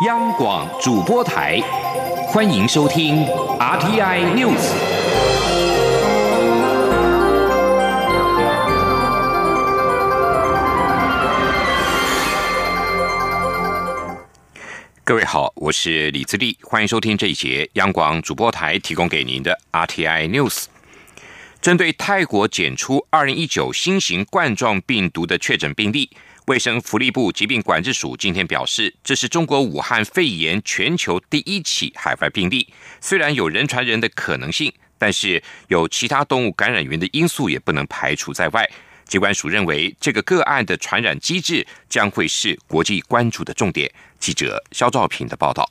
央广主播台，欢迎收听 RTI News。各位好，我是李自立，欢迎收听这一节央广主播台提供给您的 RTI News。针对泰国检出二零一九新型冠状病毒的确诊病例。卫生福利部疾病管制署今天表示，这是中国武汉肺炎全球第一起海外病例。虽然有人传人的可能性，但是有其他动物感染源的因素也不能排除在外。机关署认为，这个个案的传染机制将会是国际关注的重点。记者肖兆平的报道。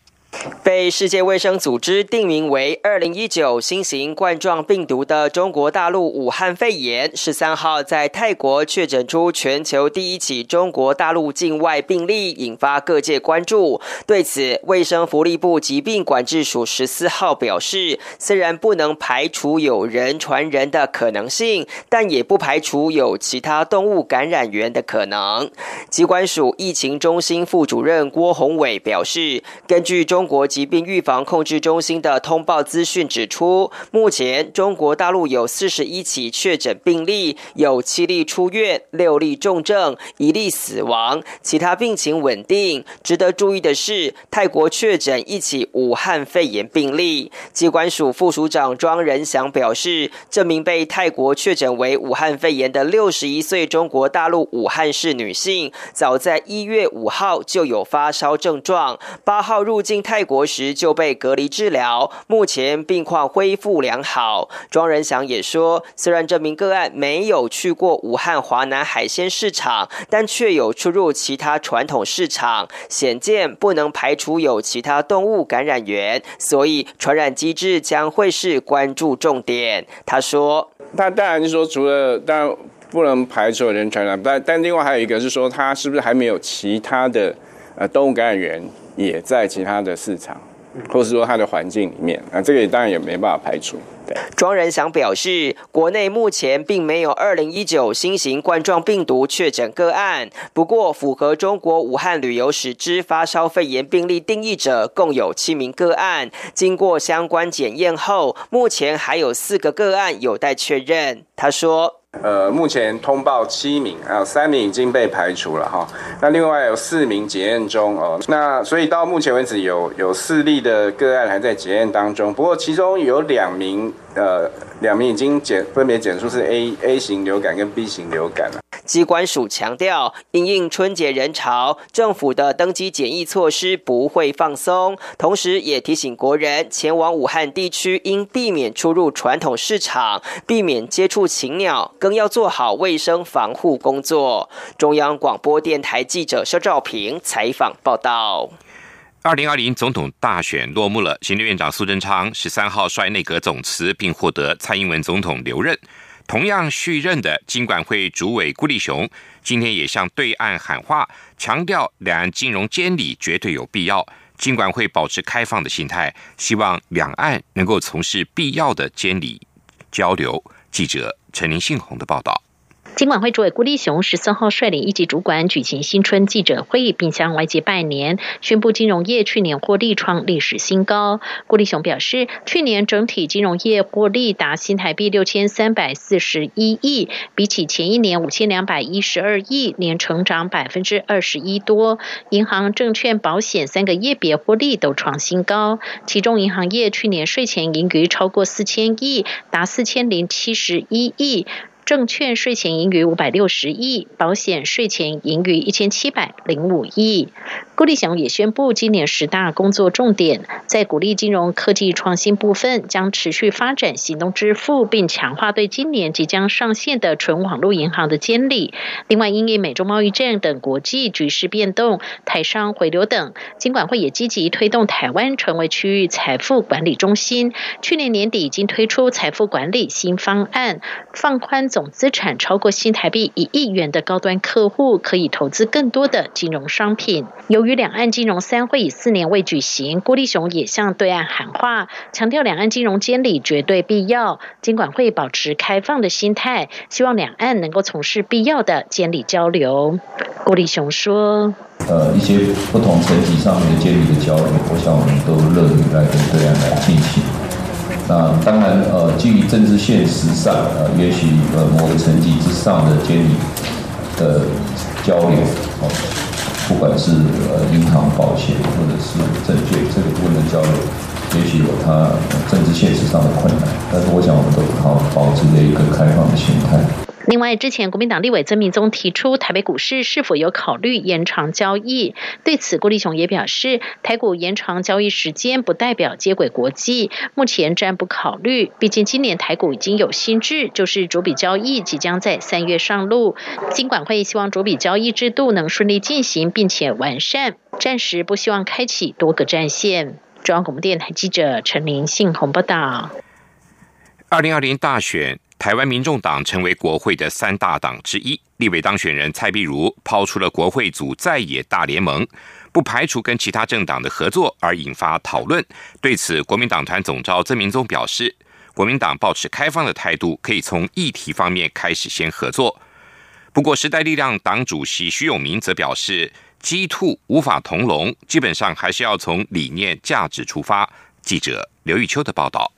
被世界卫生组织定名为二零一九新型冠状病毒的中国大陆武汉肺炎，十三号在泰国确诊出全球第一起中国大陆境外病例，引发各界关注。对此，卫生福利部疾病管制署十四号表示，虽然不能排除有人传人的可能性，但也不排除有其他动物感染源的可能。疾管署疫情中心副主任郭宏伟表示，根据中。中国疾病预防控制中心的通报资讯指出，目前中国大陆有四十一起确诊病例，有七例出院，六例重症，一例死亡，其他病情稳定。值得注意的是，泰国确诊一起武汉肺炎病例。机关署副署长庄仁祥表示，这名被泰国确诊为武汉肺炎的六十一岁中国大陆武汉市女性，早在一月五号就有发烧症状，八号入境泰。泰国时就被隔离治疗，目前病况恢复良好。庄仁祥也说，虽然这名个案没有去过武汉华南海鲜市场，但却有出入其他传统市场，显见不能排除有其他动物感染源，所以传染机制将会是关注重点。他说：“他当然是说，除了但不能排除人传染，但但另外还有一个是说，他是不是还没有其他的呃动物感染源？”也在其他的市场，或是说它的环境里面，啊，这个当然也没办法排除。庄仁祥表示，国内目前并没有二零一九新型冠状病毒确诊个案，不过符合中国武汉旅游史之发烧肺炎病例定义者共有七名个案，经过相关检验后，目前还有四个个案有待确认。他说。呃，目前通报七名，还有三名已经被排除了哈。那另外有四名检验中哦。那所以到目前为止有有四例的个案还在检验当中，不过其中有两名呃两名已经检分别检出是 A A 型流感跟 B 型流感了。机关署强调，因应春节人潮，政府的登机检疫措施不会放松。同时，也提醒国人前往武汉地区应避免出入传统市场，避免接触禽鸟，更要做好卫生防护工作。中央广播电台记者肖兆平采访报道。二零二零总统大选落幕了，行政院长苏贞昌十三号率内阁总辞，并获得蔡英文总统留任。同样续任的金管会主委顾立雄，今天也向对岸喊话，强调两岸金融监理绝对有必要，金管会保持开放的心态，希望两岸能够从事必要的监理交流。记者陈林信宏的报道。金管会主委郭立雄十四号率领一级主管举行新春记者会，并向外界拜年，宣布金融业去年获利创历史新高。郭立雄表示，去年整体金融业获利达新台币六千三百四十一亿，比起前一年五千两百一十二亿，年成长百分之二十一多。银行、证券、保险三个业别获利都创新高，其中银行业去年税前盈余超过四千亿，达四千零七十一亿。证券税前盈余五百六十亿，保险税前盈余一千七百零五亿。郭立祥也宣布，今年十大工作重点在鼓励金融科技创新部分，将持续发展行动支付，并强化对今年即将上线的纯网络银行的监理。另外，因应美中贸易战等国际局势变动、台商回流等，金管会也积极推动台湾成为区域财富管理中心。去年年底已经推出财富管理新方案，放宽总总资产超过新台币一亿元的高端客户，可以投资更多的金融商品。由于两岸金融三会以四年未举行，郭立雄也向对岸喊话，强调两岸金融监理绝对必要，监管会保持开放的心态，希望两岸能够从事必要的监理交流。郭立雄说：“呃，一些不同层级上面的监理的交流，我想我们都乐于来跟对岸来进行。”那当然，呃，基于政治现实上，呃，也许呃某个层级之上的监理的交流，哦，不管是呃银行、保险或者是证券这个部分的交流，也许有它政治现实上的困难，但是我想我们都好保持着一个开放的心态。另外，之前国民党立委曾明宗提出台北股市是否有考虑延长交易，对此郭立雄也表示，台股延长交易时间不代表接轨国际，目前暂不考虑。毕竟今年台股已经有新制，就是逐笔交易即将在三月上路，金管会希望逐笔交易制度能顺利进行并且完善，暂时不希望开启多个战线。中央广播电台记者陈林信鸿报道。二零二零大选。台湾民众党成为国会的三大党之一，立委当选人蔡碧如抛出了国会组在野大联盟，不排除跟其他政党的合作，而引发讨论。对此，国民党团总召曾明宗表示，国民党保持开放的态度，可以从议题方面开始先合作。不过，时代力量党主席徐永明则表示，鸡兔无法同笼，基本上还是要从理念价值出发。记者刘玉秋的报道。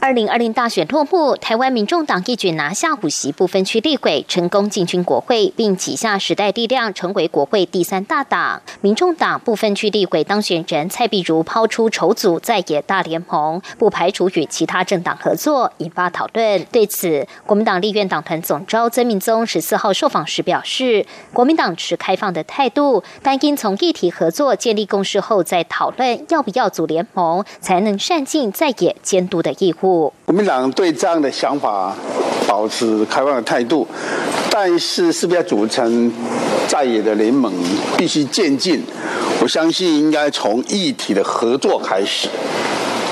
二零二零大选落幕，台湾民众党一举拿下五席不分区立委，成功进军国会，并挤下时代力量，成为国会第三大党。民众党不分区立委当选人蔡碧如抛出筹组在野大联盟，不排除与其他政党合作，引发讨论。对此，国民党立院党团总召曾明宗十四号受访时表示，国民党持开放的态度，但应从议题合作建立共识后再讨论要不要组联盟，才能善尽在野监督的义务。国民党对这样的想法保持开放的态度，但是是不是要组成在野的联盟，必须渐进。我相信应该从议题的合作开始。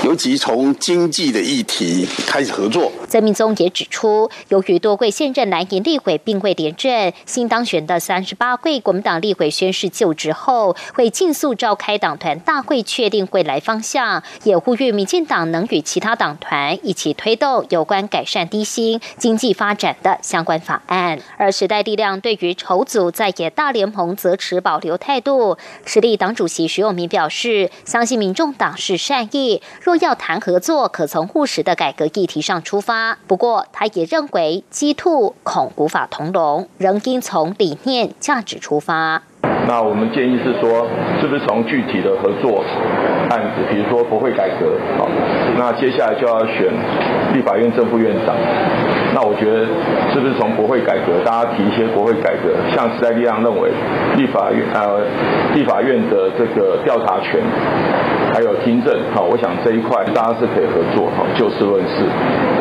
尤其从经济的议题开始合作。曾明宗也指出，由于多位现任蓝营立委并未连任，新当选的三十八位国民党立委宣誓就职后，会尽速召开党团大会，确定未来方向。也呼吁民进党能与其他党团一起推动有关改善低薪经济发展的相关法案。而时代力量对于筹组在野大联盟则持保留态度。实力党主席徐永明表示，相信民众党是善意。若要谈合作，可从务实的改革议题上出发。不过，他也认为鸡兔恐无法同笼，仍应从理念价值出发。那我们建议是说，是不是从具体的合作案子，比如说国会改革，好，那接下来就要选立法院正副院长。那我觉得，是不是从国会改革，大家提一些国会改革，像时代力量认为，立法院呃，立法院的这个调查权，还有听证，好，我想这一块大家是可以合作，好，就事论事。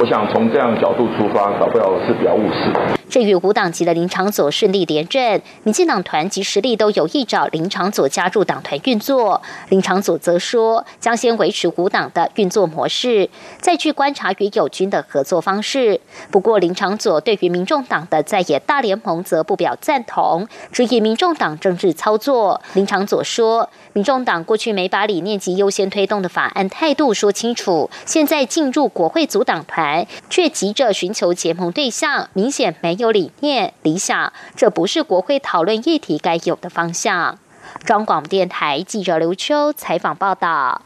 我想从这样角度出发，搞不了是比较务实。至于无党籍的林长佐顺利连任，民进党团及实力都有意找林长佐加入党团运作。林长佐则说，将先维持无党的运作模式，再去观察与友军的合作方式。不过，林长佐对于民众党的在野大联盟则不表赞同，质疑民众党政治操作。林长佐说，民众党过去没把理念及优先推动的法案态度说清楚，现在进入国会组党团，却急着寻求结盟对象，明显没。有理念、理想，这不是国会讨论议题该有的方向。中广电台记者刘秋采访报道。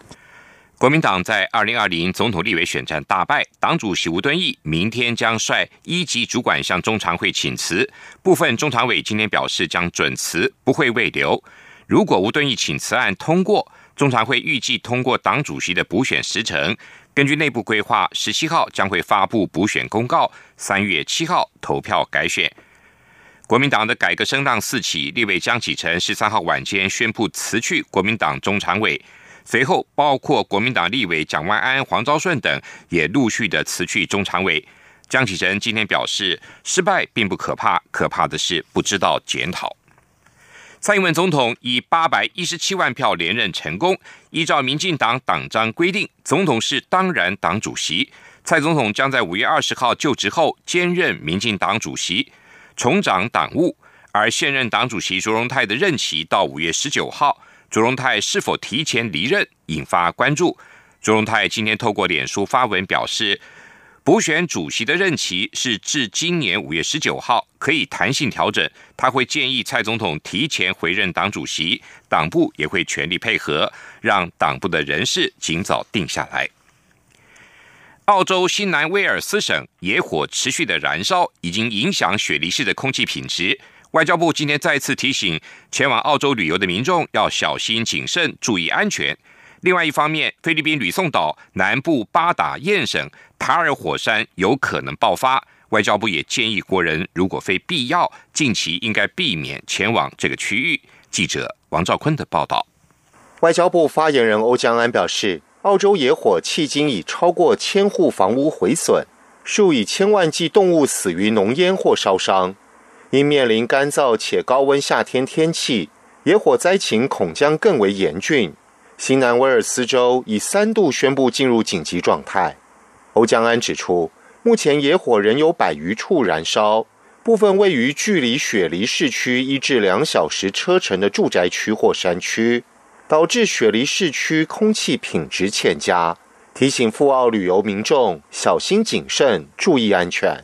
国民党在二零二零总统立委选战大败，党主席吴敦义明天将率一级主管向中常会请辞，部分中常委今天表示将准辞，不会未留。如果吴敦义请辞案通过，中常会预计通过党主席的补选时程。根据内部规划，十七号将会发布补选公告，三月七号投票改选。国民党的改革声浪四起，立委江启臣十三号晚间宣布辞去国民党中常委，随后包括国民党立委蒋万安、黄昭顺等也陆续的辞去中常委。江启臣今天表示，失败并不可怕，可怕的是不知道检讨。蔡英文总统以八百一十七万票连任成功。依照民进党党章规定，总统是当然党主席，蔡总统将在五月二十号就职后兼任民进党主席，重掌党务。而现任党主席卓荣泰的任期到五月十九号，卓荣泰是否提前离任引发关注。卓荣泰今天透过脸书发文表示，补选主席的任期是至今年五月十九号，可以弹性调整。他会建议蔡总统提前回任党主席，党部也会全力配合，让党部的人事尽早定下来。澳洲新南威尔斯省野火持续的燃烧，已经影响雪梨市的空气品质。外交部今天再次提醒前往澳洲旅游的民众要小心谨慎，注意安全。另外一方面，菲律宾吕宋岛南部巴达燕省塔尔火山有可能爆发，外交部也建议国人如果非必要，近期应该避免前往这个区域。记者王兆坤的报道。外交部发言人欧江安表示，澳洲野火迄今已超过千户房屋毁损，数以千万计动物死于浓烟或烧伤。因面临干燥且高温夏天天气，野火灾情恐将更为严峻。新南威尔斯州已三度宣布进入紧急状态。欧江安指出，目前野火仍有百余处燃烧，部分位于距离雪梨市区一至两小时车程的住宅区或山区，导致雪梨市区空气品质欠佳。提醒赴澳旅游民众小心谨慎，注意安全。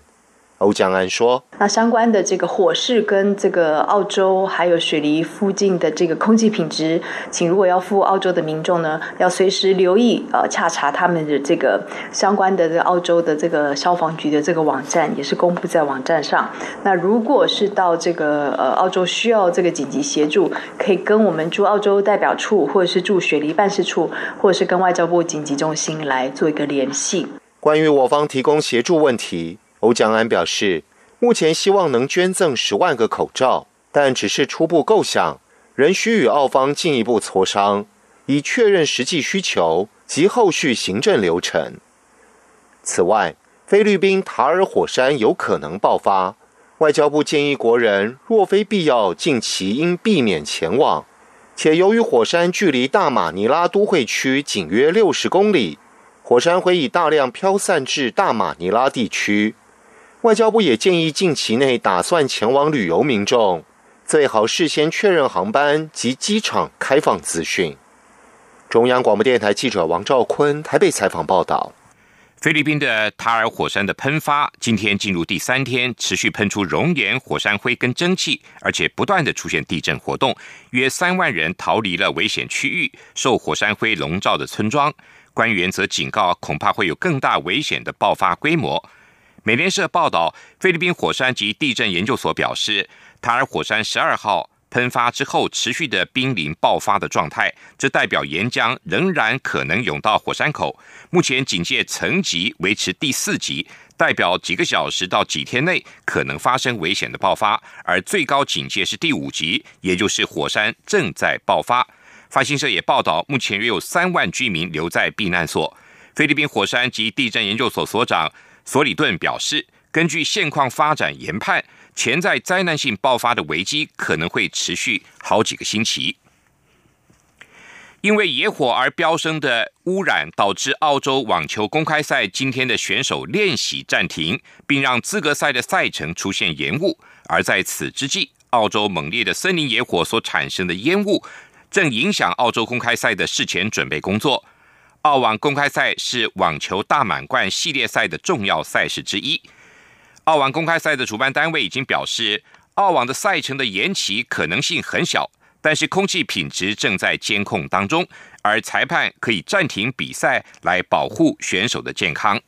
欧江安说：“那相关的这个火势跟这个澳洲还有雪梨附近的这个空气品质，请如果要赴澳洲的民众呢，要随时留意呃洽查他们的这个相关的这个澳洲的这个消防局的这个网站，也是公布在网站上。那如果是到这个呃澳洲需要这个紧急协助，可以跟我们驻澳洲代表处，或者是驻雪梨办事处，或者是跟外交部紧急中心来做一个联系。关于我方提供协助问题。”欧江安表示，目前希望能捐赠十万个口罩，但只是初步构想，仍需与澳方进一步磋商，以确认实际需求及后续行政流程。此外，菲律宾塔尔火山有可能爆发，外交部建议国人若非必要，近期应避免前往。且由于火山距离大马尼拉都会区仅约六十公里，火山灰已大量飘散至大马尼拉地区。外交部也建议，近期内打算前往旅游民众，最好事先确认航班及机场开放资讯。中央广播电台记者王兆坤台北采访报道：菲律宾的塔尔火山的喷发，今天进入第三天，持续喷出熔岩、火山灰跟蒸汽，而且不断的出现地震活动，约三万人逃离了危险区域，受火山灰笼罩的村庄。官员则警告，恐怕会有更大危险的爆发规模。美联社报道，菲律宾火山及地震研究所表示，塔尔火山十二号喷发之后持续的濒临爆发的状态，这代表岩浆仍然可能涌到火山口。目前警戒层级维持第四级，代表几个小时到几天内可能发生危险的爆发；而最高警戒是第五级，也就是火山正在爆发。发行社也报道，目前约有三万居民留在避难所。菲律宾火山及地震研究所所长。索里顿表示，根据现况发展研判，潜在灾难性爆发的危机可能会持续好几个星期。因为野火而飙升的污染，导致澳洲网球公开赛今天的选手练习暂停，并让资格赛的赛程出现延误。而在此之际，澳洲猛烈的森林野火所产生的烟雾，正影响澳洲公开赛的事前准备工作。澳网公开赛是网球大满贯系列赛的重要赛事之一。澳网公开赛的主办单位已经表示，澳网的赛程的延期可能性很小，但是空气品质正在监控当中，而裁判可以暂停比赛来保护选手的健康。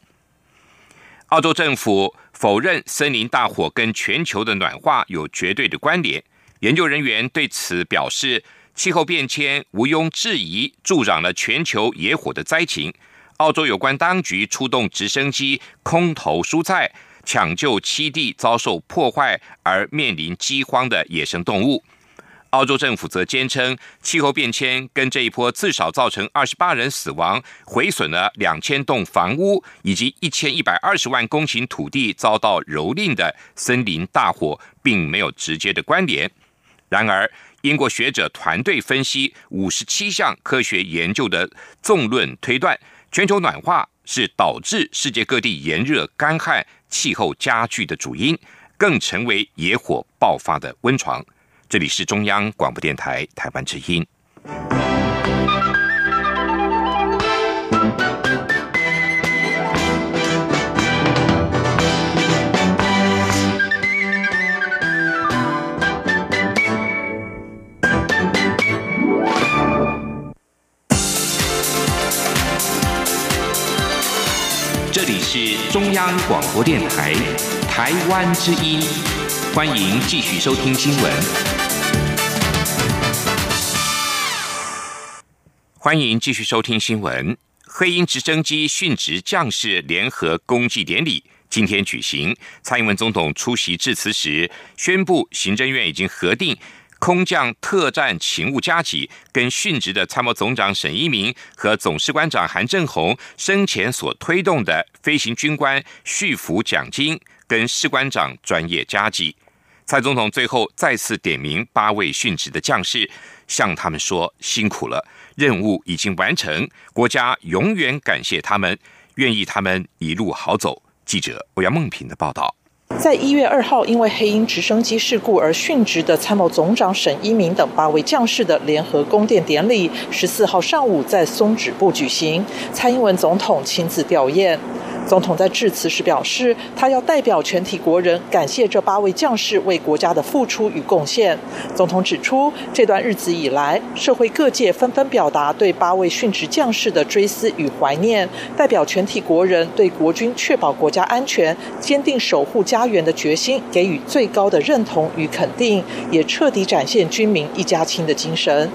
澳洲政府否认森林大火跟全球的暖化有绝对的关联，研究人员对此表示。气候变迁毋庸置疑助长了全球野火的灾情。澳洲有关当局出动直升机空投蔬菜，抢救七地遭受破坏而面临饥荒的野生动物。澳洲政府则坚称，气候变迁跟这一波至少造成二十八人死亡、毁损了两千栋房屋以及一千一百二十万公顷土地遭到蹂躏的森林大火，并没有直接的关联。然而，英国学者团队分析五十七项科学研究的纵论推断，全球暖化是导致世界各地炎热、干旱、气候加剧的主因，更成为野火爆发的温床。这里是中央广播电台台湾之音。是中央广播电台台湾之音，欢迎继续收听新闻。欢迎继续收听新闻。黑鹰直升机殉职将士联合公祭典礼今天举行，蔡英文总统出席致辞时宣布，行政院已经核定。空降特战勤务加给跟殉职的参谋总长沈一鸣和总士官长韩正宏生前所推动的飞行军官续服奖金跟士官长专业加给，蔡总统最后再次点名八位殉职的将士，向他们说辛苦了，任务已经完成，国家永远感谢他们，愿意他们一路好走。记者欧阳梦平的报道。在一月二号，因为黑鹰直升机事故而殉职的参谋总长沈一鸣等八位将士的联合供电典礼，十四号上午在松指部举行，蔡英文总统亲自吊唁。总统在致辞时表示，他要代表全体国人感谢这八位将士为国家的付出与贡献。总统指出，这段日子以来，社会各界纷纷表达对八位殉职将士的追思与怀念，代表全体国人对国军确保国家安全、坚定守护家园的决心给予最高的认同与肯定，也彻底展现军民一家亲的精神。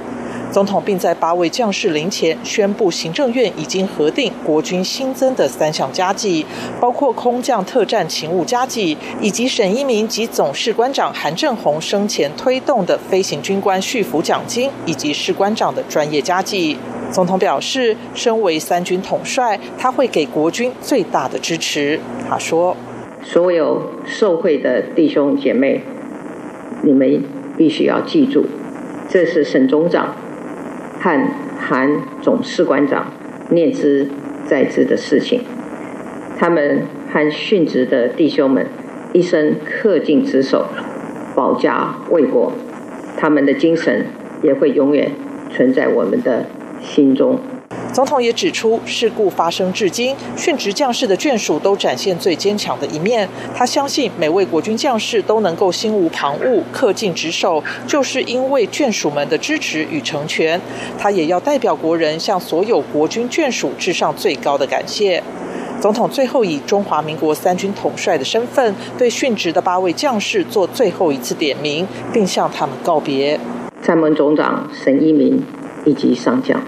总统并在八位将士灵前宣布，行政院已经核定国军新增的三项加计，包括空降特战勤务加计，以及沈一鸣及总士官长韩正宏生前推动的飞行军官续服奖金，以及士官长的专业加计。总统表示，身为三军统帅，他会给国军最大的支持。他说：“所有受惠的弟兄姐妹，你们必须要记住，这是沈总长。”和韩总士官长念兹在兹的事情，他们和殉职的弟兄们一生恪尽职守，保家卫国，他们的精神也会永远存在我们的心中。总统也指出，事故发生至今，殉职将士的眷属都展现最坚强的一面。他相信每位国军将士都能够心无旁骛、恪尽职守，就是因为眷属们的支持与成全。他也要代表国人向所有国军眷属致上最高的感谢。总统最后以中华民国三军统帅的身份，对殉职的八位将士做最后一次点名，并向他们告别。参谋总长沈一鸣以及上将。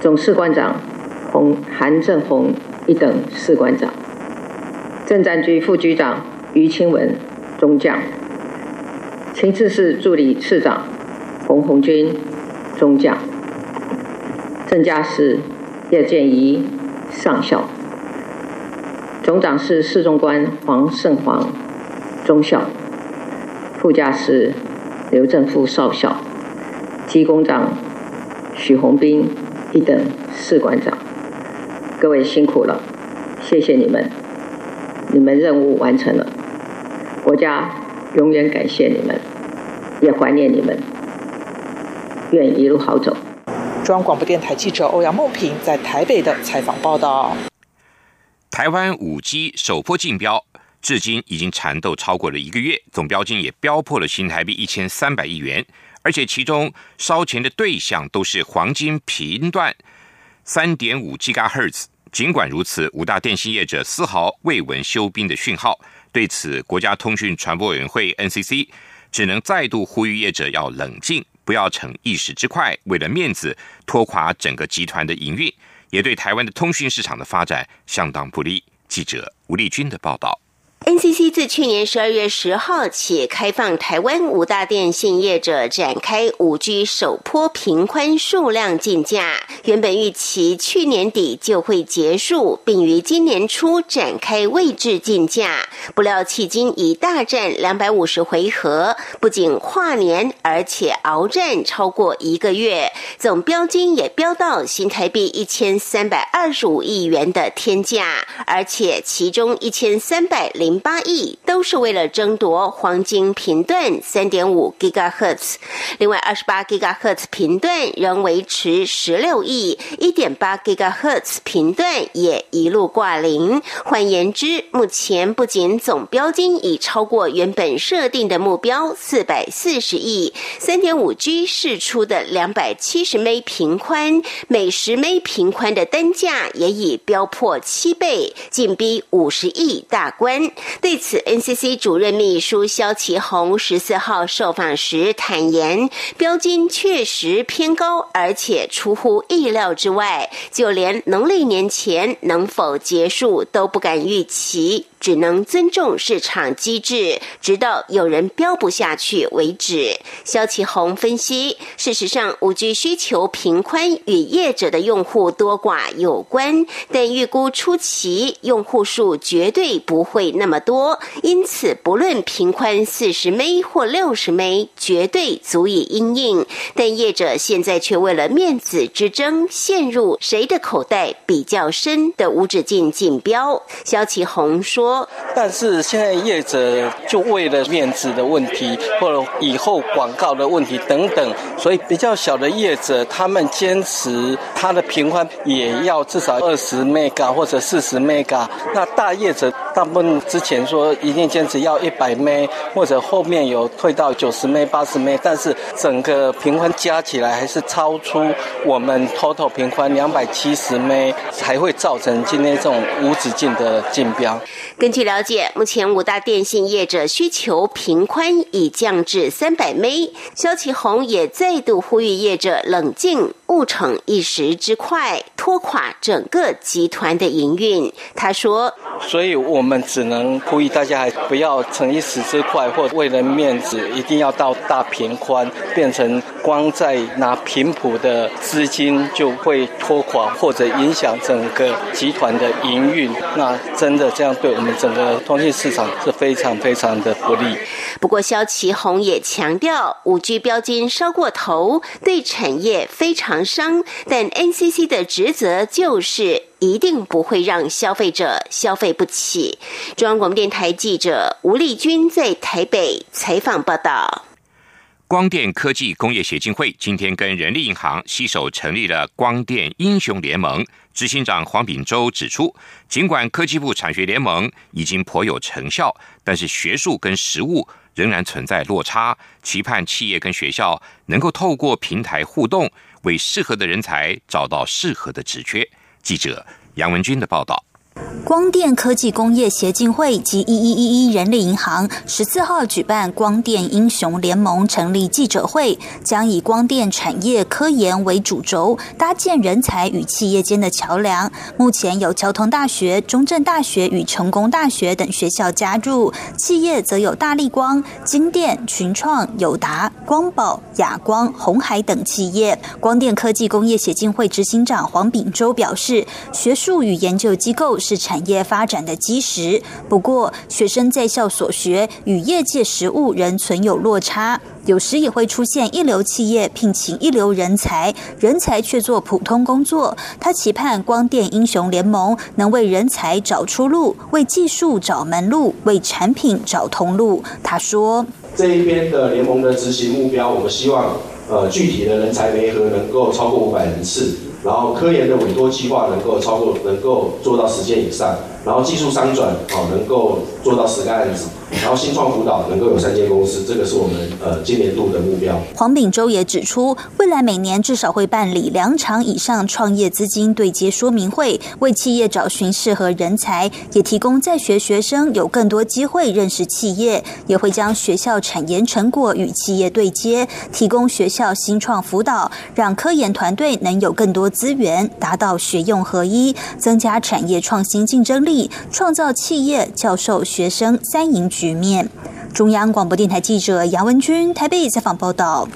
总士官长洪韩正洪一等士官长，政战局副局长于清文中将，情治室助理次长洪红军中将，正驾驶叶建仪上校，总长室侍中官黄胜煌中校，副驾驶刘正富少校，机工长许宏斌。一等士官长，各位辛苦了，谢谢你们，你们任务完成了，国家永远感谢你们，也怀念你们，愿一路好走。中央广播电台记者欧阳梦平在台北的采访报道。台湾五 G 首波竞标，至今已经缠斗超过了一个月，总标金也飙破了新台币一千三百亿元。而且其中烧钱的对象都是黄金频段三点五 GHz。尽管如此，五大电信业者丝毫未闻休兵的讯号。对此，国家通讯传播委员会 NCC 只能再度呼吁业者要冷静，不要逞一时之快，为了面子拖垮整个集团的营运，也对台湾的通讯市场的发展相当不利。记者吴丽君的报道。NCC 自去年十二月十号起开放台湾五大电信业者展开五 G 首波频宽数量竞价，原本预期去年底就会结束，并于今年初展开位置竞价，不料迄今已大战两百五十回合，不仅跨年，而且鏖战超过一个月，总标金也飙到新台币一千三百二十五亿元的天价，而且其中一千三百零八亿都是为了争夺黄金频段三点五 gigahertz，另外二十八 gigahertz 频段仍维持十六亿，一点八 gigahertz 频段也一路挂零。换言之，目前不仅总标金已超过原本设定的目标四百四十亿，三点五 G 试出的两百七十 m 频宽，每十 m 频宽的单价也已飙破七倍，紧逼五十亿大关。对此，NCC 主任秘书肖其宏十四号受访时坦言，标金确实偏高，而且出乎意料之外，就连农历年前能否结束都不敢预期。只能尊重市场机制，直到有人标不下去为止。肖启宏分析，事实上，五 G 需求频宽与业者的用户多寡有关，但预估初期用户数绝对不会那么多，因此不论频宽四十 m 或六十 m 绝对足以应应。但业者现在却为了面子之争，陷入谁的口袋比较深的无止境竞标。肖启宏说。但是现在业者就为了面子的问题，或者以后广告的问题等等，所以比较小的业者，他们坚持它的频宽也要至少二十 mega 或者四十 mega。那大业者大部分之前说一定坚持要一百 meg，或者后面有退到九十 meg 八十 meg，但是整个频宽加起来还是超出我们 total 频宽两百七十 m 才会造成今天这种无止境的竞标。根据了解，目前五大电信业者需求频宽已降至三百 m 肖启宏也再度呼吁业者冷静，勿逞一时之快，拖垮整个集团的营运。他说：“所以我们只能呼吁大家，还不要逞一时之快，或为了面子，一定要到大平宽，变成光在拿平谱的资金就会拖垮或者影响整个集团的营运。那真的这样对我们。”整个通信市场是非常非常的不利。不过，肖其宏也强调，五 G 标金烧过头，对产业非常伤。但 NCC 的职则就是一定不会让消费者消费不起。中央广播电台记者吴丽君在台北采访报道。光电科技工业协进会今天跟人力银行携手成立了光电英雄联盟。执行长黄炳洲指出，尽管科技部产学联盟已经颇有成效，但是学术跟实务仍然存在落差。期盼企业跟学校能够透过平台互动，为适合的人才找到适合的职缺。记者杨文军的报道。光电科技工业协进会及一一一一人力银行十四号举办光电英雄联盟成立记者会，将以光电产业科研为主轴，搭建人才与企业间的桥梁。目前有交通大学、中正大学与成功大学等学校加入，企业则有大力光、金电、群创、友达、光宝、亚光、红海等企业。光电科技工业协进会执行长黄炳洲表示，学术与研究机构。是产业发展的基石。不过，学生在校所学与业界实务仍存有落差，有时也会出现一流企业聘请一流人才，人才却做普通工作。他期盼光电英雄联盟能为人才找出路，为技术找门路，为产品找通路。他说：“这一边的联盟的执行目标，我们希望呃具体的人才媒合能够超过五百人次。”然后科研的委托计划能够超过，能够做到十件以上，然后技术商转哦能够做到十个案子。然后新创辅导能够有三间公司，这个是我们呃今年度的目标。黄炳洲也指出，未来每年至少会办理两场以上创业资金对接说明会，为企业找寻适合人才，也提供在学学生有更多机会认识企业，也会将学校产研成果与企业对接，提供学校新创辅导，让科研团队能有更多资源，达到学用合一，增加产业创新竞争力，创造企业、教授、学生三赢局面。中央广播电台记者杨文君台北采访报道。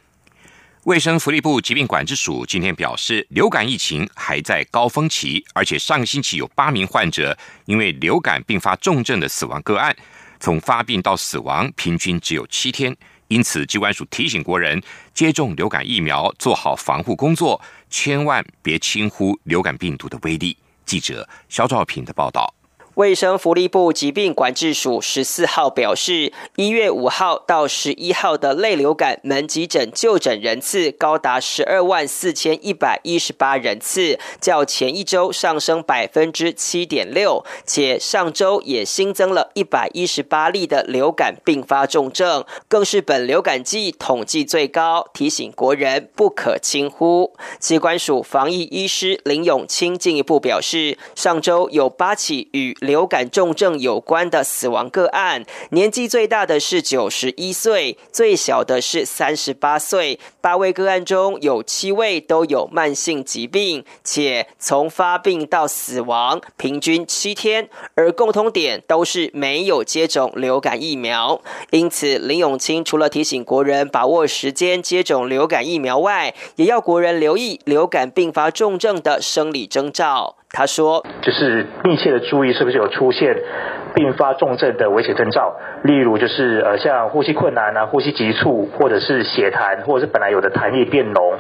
卫生福利部疾病管制署今天表示，流感疫情还在高峰期，而且上个星期有八名患者因为流感并发重症的死亡个案，从发病到死亡平均只有七天。因此，机关署提醒国人接种流感疫苗，做好防护工作，千万别轻忽流感病毒的威力。记者肖兆平的报道。卫生福利部疾病管制署十四号表示，一月五号到十一号的类流感门急诊就诊人次高达十二万四千一百一十八人次，较前一周上升百分之七点六，且上周也新增了一百一十八例的流感并发重症，更是本流感季统计最高，提醒国人不可轻忽。机关署防疫医师林永清进一步表示，上周有八起与流感重症有关的死亡个案，年纪最大的是九十一岁，最小的是三十八岁。八位个案中有七位都有慢性疾病，且从发病到死亡平均七天，而共通点都是没有接种流感疫苗。因此，林永清除了提醒国人把握时间接种流感疫苗外，也要国人留意流感并发重症的生理征兆。他说：“就是密切的注意，是不是有出现并发重症的危险征兆？例如，就是呃，像呼吸困难啊、呼吸急促，或者是血痰，或者是本来有的痰液变浓，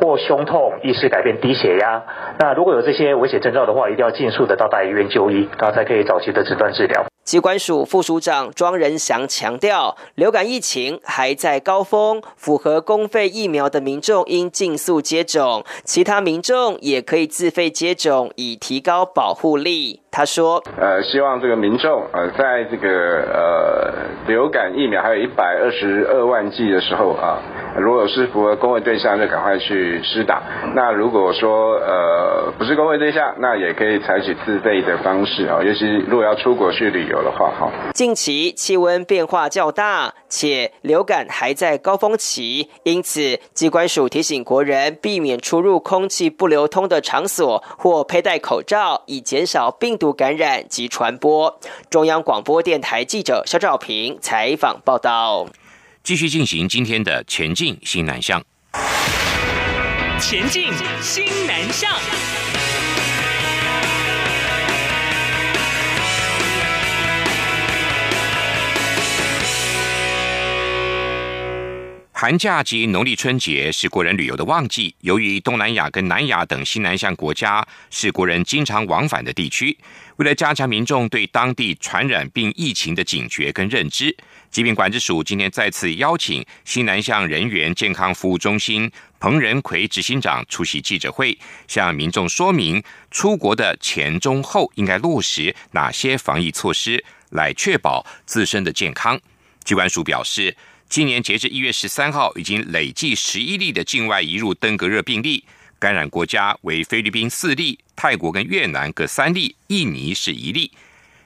或胸痛、意识改变、低血压。那如果有这些危险征兆的话，一定要尽速的到大医院就医，然后才可以早期的诊断治疗。”机关署副署长庄仁祥强调，流感疫情还在高峰，符合公费疫苗的民众应尽速接种，其他民众也可以自费接种，以提高保护力。他说：“呃，希望这个民众呃，在这个呃流感疫苗还有一百二十二万剂的时候啊，如果是符合公卫对象，就赶快去施打。那如果说呃不是公卫对象，那也可以采取自费的方式啊，尤其如果要出国去旅游的话，哈。近期气温变化较大，且流感还在高峰期，因此机关署提醒国人避免出入空气不流通的场所或佩戴口罩，以减少病。”毒感染及传播。中央广播电台记者肖兆平采访报道。继续进行今天的前进新南向。前进新南向。寒假及农历春节是国人旅游的旺季。由于东南亚跟南亚等西南向国家是国人经常往返的地区，为了加强民众对当地传染病疫情的警觉跟认知，疾病管制署今天再次邀请西南向人员健康服务中心彭仁奎执行长出席记者会，向民众说明出国的前、中、后应该落实哪些防疫措施，来确保自身的健康。机关署表示。今年截至一月十三号，已经累计十一例的境外移入登革热病例，感染国家为菲律宾四例，泰国跟越南各三例，印尼是一例。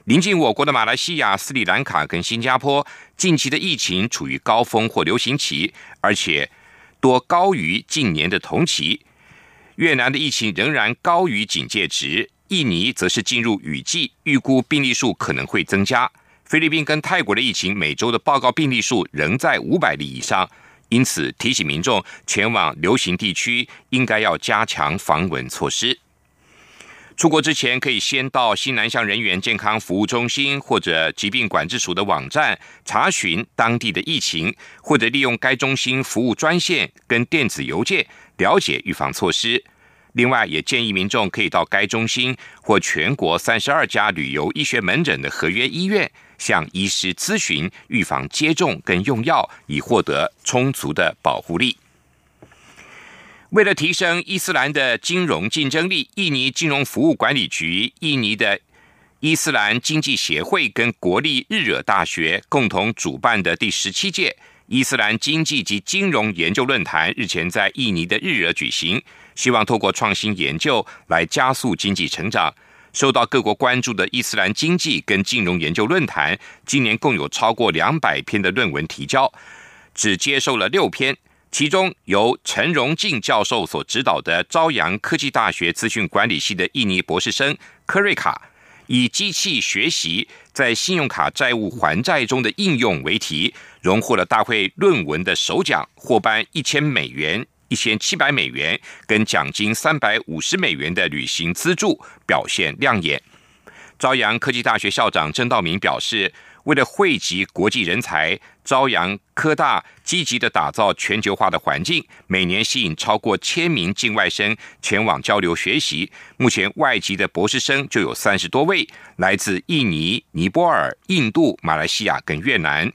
临近我国的马来西亚、斯里兰卡跟新加坡，近期的疫情处于高峰或流行期，而且多高于近年的同期。越南的疫情仍然高于警戒值，印尼则是进入雨季，预估病例数可能会增加。菲律宾跟泰国的疫情每周的报告病例数仍在五百例以上，因此提醒民众前往流行地区应该要加强防蚊措施。出国之前可以先到新南向人员健康服务中心或者疾病管制署的网站查询当地的疫情，或者利用该中心服务专线跟电子邮件了解预防措施。另外，也建议民众可以到该中心或全国三十二家旅游医学门诊的合约医院。向医师咨询预防接种跟用药，以获得充足的保护力。为了提升伊斯兰的金融竞争力，印尼金融服务管理局、印尼的伊斯兰经济协会跟国立日惹大学共同主办的第十七届伊斯兰经济及金融研究论坛，日前在印尼的日惹举行，希望透过创新研究来加速经济成长。受到各国关注的伊斯兰经济跟金融研究论坛，今年共有超过两百篇的论文提交，只接受了六篇。其中由陈荣进教授所指导的朝阳科技大学资讯管理系的印尼博士生科瑞卡，以机器学习在信用卡债务还债中的应用为题，荣获了大会论文的首奖，获颁一千美元、一千七百美元跟奖金三百五十美元的旅行资助，表现亮眼。朝阳科技大学校长郑道明表示。为了汇集国际人才，朝阳科大积极的打造全球化的环境，每年吸引超过千名境外生前往交流学习。目前外籍的博士生就有三十多位，来自印尼、尼泊尔、印度、马来西亚跟越南。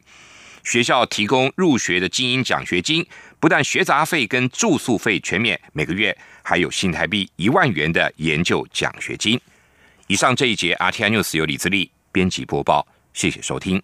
学校提供入学的精英奖学金，不但学杂费跟住宿费全免，每个月还有新台币一万元的研究奖学金。以上这一节 RTI News 由李自立编辑播报。谢谢收听。